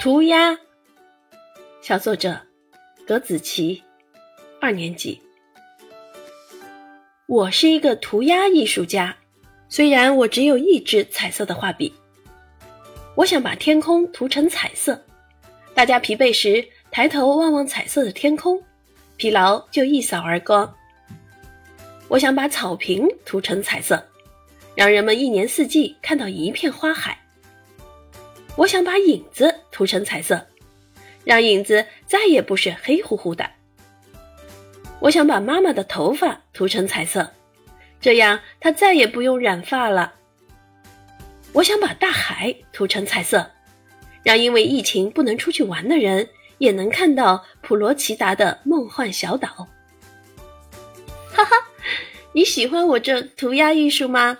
涂鸦，小作者葛子琪，二年级。我是一个涂鸦艺术家，虽然我只有一支彩色的画笔。我想把天空涂成彩色，大家疲惫时抬头望望彩色的天空，疲劳就一扫而光。我想把草坪涂成彩色，让人们一年四季看到一片花海。我想把影子涂成彩色，让影子再也不是黑乎乎的。我想把妈妈的头发涂成彩色，这样她再也不用染发了。我想把大海涂成彩色，让因为疫情不能出去玩的人也能看到普罗奇达的梦幻小岛。哈哈，你喜欢我这涂鸦艺术吗？